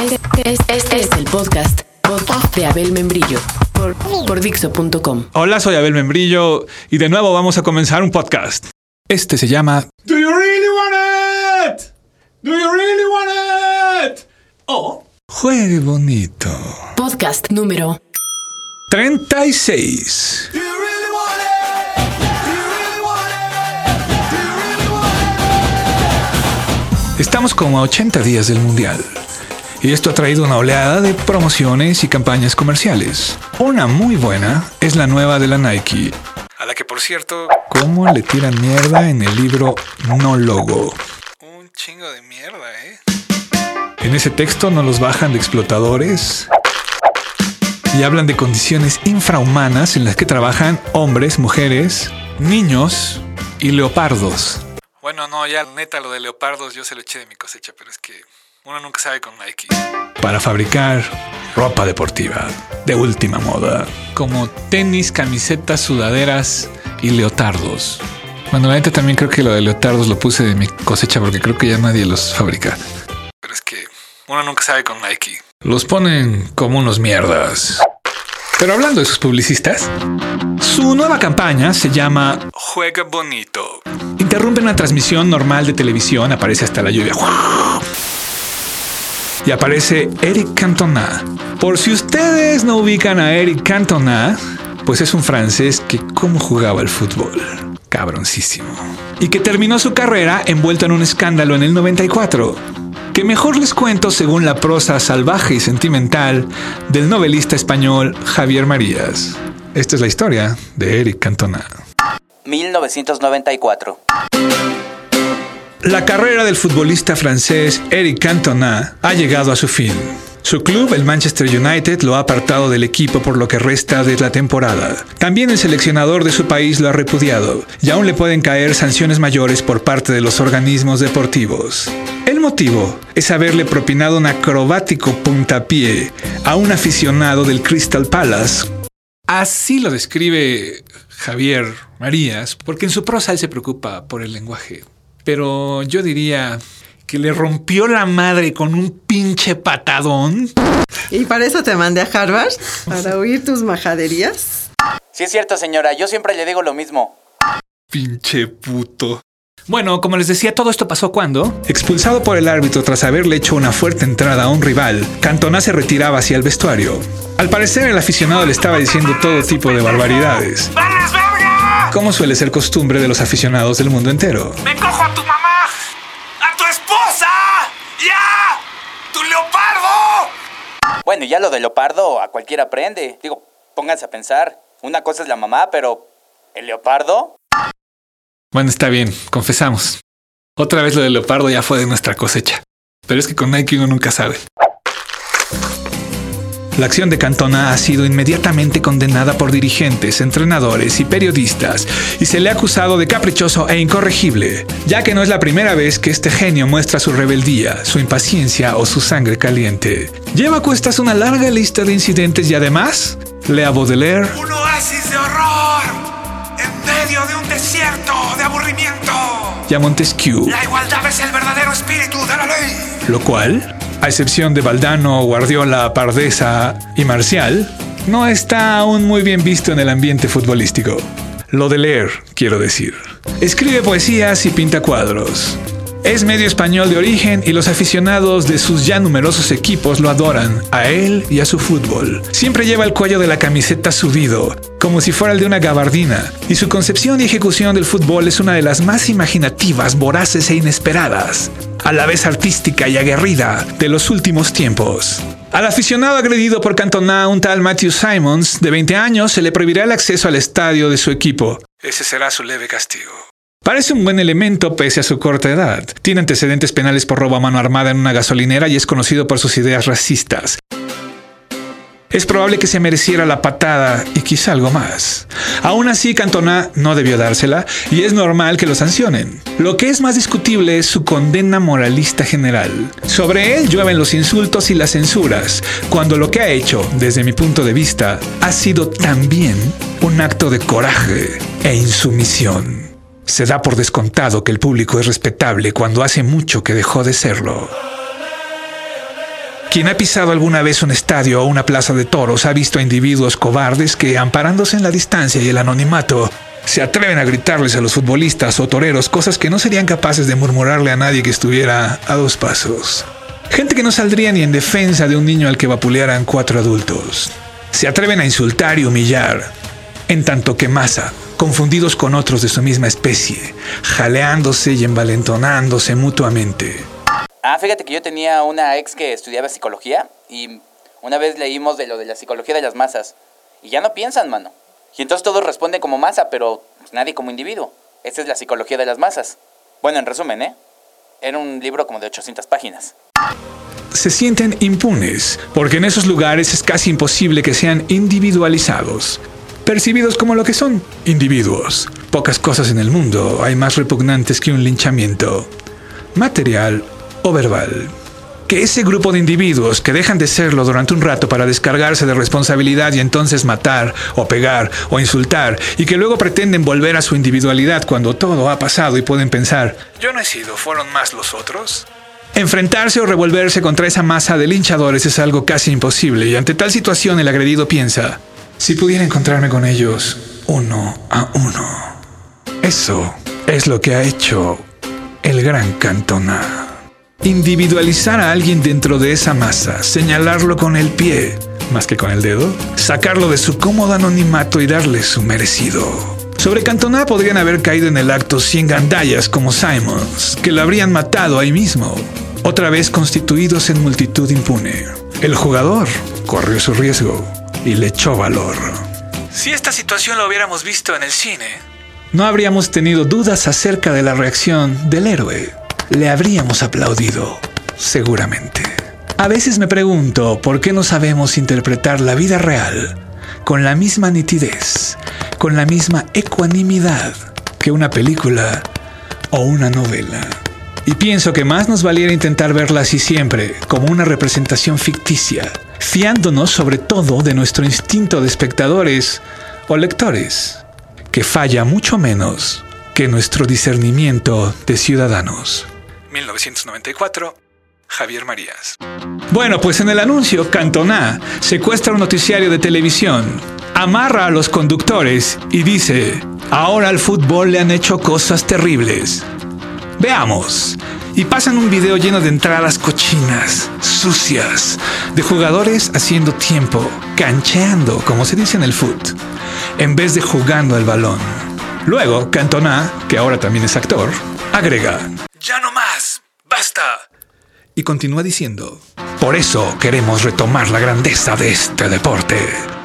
Este, este es el podcast, podcast de Abel Membrillo por, por Dixo.com. Hola, soy Abel Membrillo y de nuevo vamos a comenzar un podcast. Este se llama Do you really want it? Do you really want it? Oh, juegue bonito. Podcast número 36. Estamos como a 80 días del Mundial. Y esto ha traído una oleada de promociones y campañas comerciales. Una muy buena es la nueva de la Nike. A la que, por cierto, ¿cómo le tiran mierda en el libro No Logo? Un chingo de mierda, ¿eh? En ese texto no los bajan de explotadores y hablan de condiciones infrahumanas en las que trabajan hombres, mujeres, niños y leopardos. Bueno, no, ya neta lo de leopardos yo se lo eché de mi cosecha, pero es que uno nunca sabe con Nike. Para fabricar ropa deportiva de última moda, como tenis, camisetas, sudaderas y leotardos. Bueno, la neta también creo que lo de leotardos lo puse de mi cosecha porque creo que ya nadie los fabrica. Pero es que uno nunca sabe con Nike. Los ponen como unos mierdas. Pero hablando de sus publicistas, su nueva campaña se llama Juega Bonito. Interrumpe una transmisión normal de televisión, aparece hasta la lluvia. Y aparece Eric Cantona. Por si ustedes no ubican a Eric Cantona, pues es un francés que cómo jugaba el fútbol. Cabroncísimo. Y que terminó su carrera envuelto en un escándalo en el 94 que mejor les cuento según la prosa salvaje y sentimental del novelista español Javier Marías. Esta es la historia de Eric Cantona. 1994. La carrera del futbolista francés Eric Cantona ha llegado a su fin. Su club, el Manchester United, lo ha apartado del equipo por lo que resta de la temporada. También el seleccionador de su país lo ha repudiado, y aún le pueden caer sanciones mayores por parte de los organismos deportivos. El motivo es haberle propinado un acrobático puntapié a un aficionado del Crystal Palace. Así lo describe Javier Marías, porque en su prosa él se preocupa por el lenguaje. Pero yo diría que le rompió la madre con un pinche patadón. ¿Y para eso te mandé a Harvard? ¿Para oír tus majaderías? Sí es cierto, señora, yo siempre le digo lo mismo. Pinche puto. Bueno, como les decía, todo esto pasó cuando, expulsado por el árbitro tras haberle hecho una fuerte entrada a un rival, Cantona se retiraba hacia el vestuario. Al parecer, el aficionado le estaba diciendo todo tipo de barbaridades. Como suele ser costumbre de los aficionados del mundo entero. ¡Me cojo a tu mamá! ¡A tu esposa! ¡Ya! ¡Tu leopardo! Bueno, y ya lo de leopardo a cualquiera aprende. Digo, pónganse a pensar. Una cosa es la mamá, pero ¿el leopardo? Bueno, está bien, confesamos. Otra vez lo del leopardo ya fue de nuestra cosecha. Pero es que con Nike uno nunca sabe. La acción de Cantona ha sido inmediatamente condenada por dirigentes, entrenadores y periodistas y se le ha acusado de caprichoso e incorregible, ya que no es la primera vez que este genio muestra su rebeldía, su impaciencia o su sangre caliente. Lleva a cuestas una larga lista de incidentes y además, lea Baudelaire, ¡Un oasis de horror! ¡En medio de un desierto de aburrimiento! y a Montesquieu, La igualdad es el verdadero espíritu de la ley. lo cual, a excepción de Valdano, Guardiola, Pardesa y Marcial, no está aún muy bien visto en el ambiente futbolístico. Lo de leer, quiero decir. Escribe poesías y pinta cuadros. Es medio español de origen y los aficionados de sus ya numerosos equipos lo adoran, a él y a su fútbol. Siempre lleva el cuello de la camiseta subido, como si fuera el de una gabardina, y su concepción y ejecución del fútbol es una de las más imaginativas, voraces e inesperadas, a la vez artística y aguerrida de los últimos tiempos. Al aficionado agredido por Cantona, un tal Matthew Simons, de 20 años, se le prohibirá el acceso al estadio de su equipo. Ese será su leve castigo. Parece un buen elemento pese a su corta edad. Tiene antecedentes penales por robo a mano armada en una gasolinera y es conocido por sus ideas racistas. Es probable que se mereciera la patada y quizá algo más. Aún así, Cantona no debió dársela y es normal que lo sancionen. Lo que es más discutible es su condena moralista general. Sobre él llueven los insultos y las censuras, cuando lo que ha hecho, desde mi punto de vista, ha sido también un acto de coraje e insumisión. Se da por descontado que el público es respetable cuando hace mucho que dejó de serlo. Quien ha pisado alguna vez un estadio o una plaza de toros ha visto a individuos cobardes que, amparándose en la distancia y el anonimato, se atreven a gritarles a los futbolistas o toreros cosas que no serían capaces de murmurarle a nadie que estuviera a dos pasos. Gente que no saldría ni en defensa de un niño al que vapulearan cuatro adultos. Se atreven a insultar y humillar, en tanto que masa, confundidos con otros de su misma especie, jaleándose y envalentonándose mutuamente. Ah, fíjate que yo tenía una ex que estudiaba psicología y una vez leímos de lo de la psicología de las masas. Y ya no piensan, mano. Y entonces todos responden como masa, pero nadie como individuo. Esa es la psicología de las masas. Bueno, en resumen, ¿eh? Era un libro como de 800 páginas. Se sienten impunes, porque en esos lugares es casi imposible que sean individualizados. Percibidos como lo que son, individuos. Pocas cosas en el mundo hay más repugnantes que un linchamiento. Material o verbal. Que ese grupo de individuos que dejan de serlo durante un rato para descargarse de responsabilidad y entonces matar o pegar o insultar y que luego pretenden volver a su individualidad cuando todo ha pasado y pueden pensar, yo no he sido, fueron más los otros. Enfrentarse o revolverse contra esa masa de linchadores es algo casi imposible y ante tal situación el agredido piensa, si pudiera encontrarme con ellos uno a uno. Eso es lo que ha hecho el gran Cantona. Individualizar a alguien dentro de esa masa, señalarlo con el pie, más que con el dedo, sacarlo de su cómodo anonimato y darle su merecido. Sobre Cantona podrían haber caído en el acto 100 gandallas como Simons, que lo habrían matado ahí mismo, otra vez constituidos en multitud impune. El jugador corrió su riesgo y le echó valor. Si esta situación lo hubiéramos visto en el cine, no habríamos tenido dudas acerca de la reacción del héroe le habríamos aplaudido, seguramente. A veces me pregunto por qué no sabemos interpretar la vida real con la misma nitidez, con la misma ecuanimidad que una película o una novela. Y pienso que más nos valiera intentar verla así siempre, como una representación ficticia, fiándonos sobre todo de nuestro instinto de espectadores o lectores, que falla mucho menos que nuestro discernimiento de ciudadanos. 1994, Javier Marías. Bueno, pues en el anuncio, Cantona secuestra un noticiario de televisión, amarra a los conductores y dice, ahora al fútbol le han hecho cosas terribles. Veamos. Y pasan un video lleno de entradas cochinas, sucias, de jugadores haciendo tiempo, cancheando, como se dice en el foot, en vez de jugando al balón. Luego, Cantona, que ahora también es actor, agrega, ya no más, basta. Y continúa diciendo, por eso queremos retomar la grandeza de este deporte.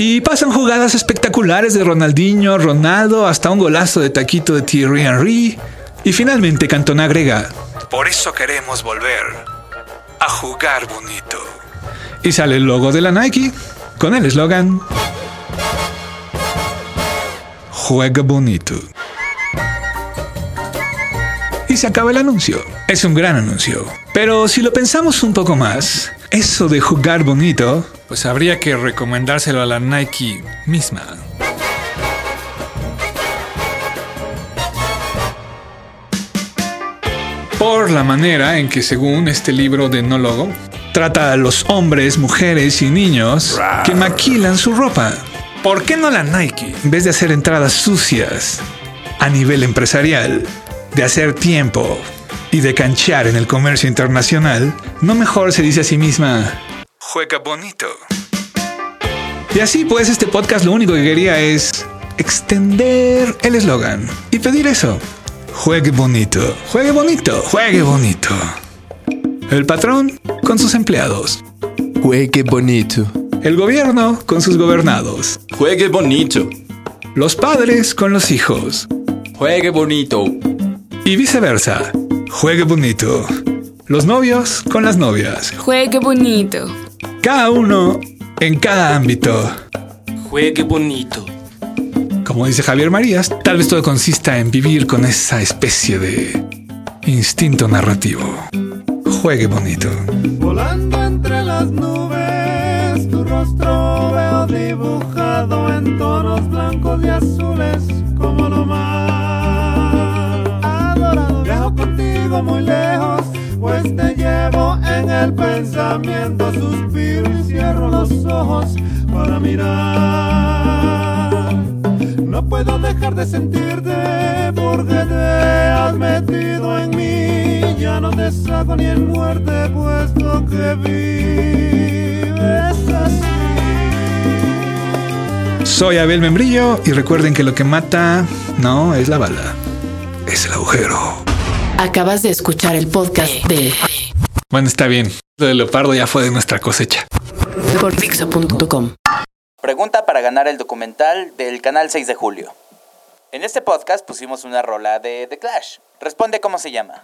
Y pasan jugadas espectaculares de Ronaldinho, Ronaldo, hasta un golazo de taquito de Thierry Henry. Y finalmente Cantona agrega, por eso queremos volver a jugar bonito. Y sale el logo de la Nike con el eslogan, Juega bonito y se acaba el anuncio. Es un gran anuncio. Pero si lo pensamos un poco más, eso de jugar bonito, pues habría que recomendárselo a la Nike misma. Por la manera en que según este libro de no logo, trata a los hombres, mujeres y niños que maquilan su ropa. ¿Por qué no la Nike, en vez de hacer entradas sucias a nivel empresarial, de hacer tiempo y de canchear en el comercio internacional, no mejor se dice a sí misma, juega bonito. Y así pues este podcast lo único que quería es extender el eslogan y pedir eso. Juegue bonito, juegue bonito, juegue bonito. El patrón con sus empleados. Juegue bonito. El gobierno con sus gobernados. Juegue bonito. Los padres con los hijos. Juegue bonito. Y viceversa. Juegue bonito. Los novios con las novias. Juegue bonito. Cada uno en cada ámbito. Juegue bonito. Como dice Javier Marías, tal vez todo consista en vivir con esa especie de instinto narrativo. Juegue bonito. Volando entre las nubes, tu rostro veo dibujado en tonos blancos y azules como lo. Contigo muy lejos, pues te llevo en el pensamiento, suspiro y cierro los ojos para mirar. No puedo dejar de sentirte porque te has metido en mí. Ya no te saco ni en muerte, puesto que vives así. Soy Abel Membrillo y recuerden que lo que mata no es la bala, es el agujero. Acabas de escuchar el podcast de Bueno, está bien. Lo de leopardo ya fue de nuestra cosecha. por. Pregunta para ganar el documental del canal 6 de julio. En este podcast pusimos una rola de The Clash. Responde cómo se llama.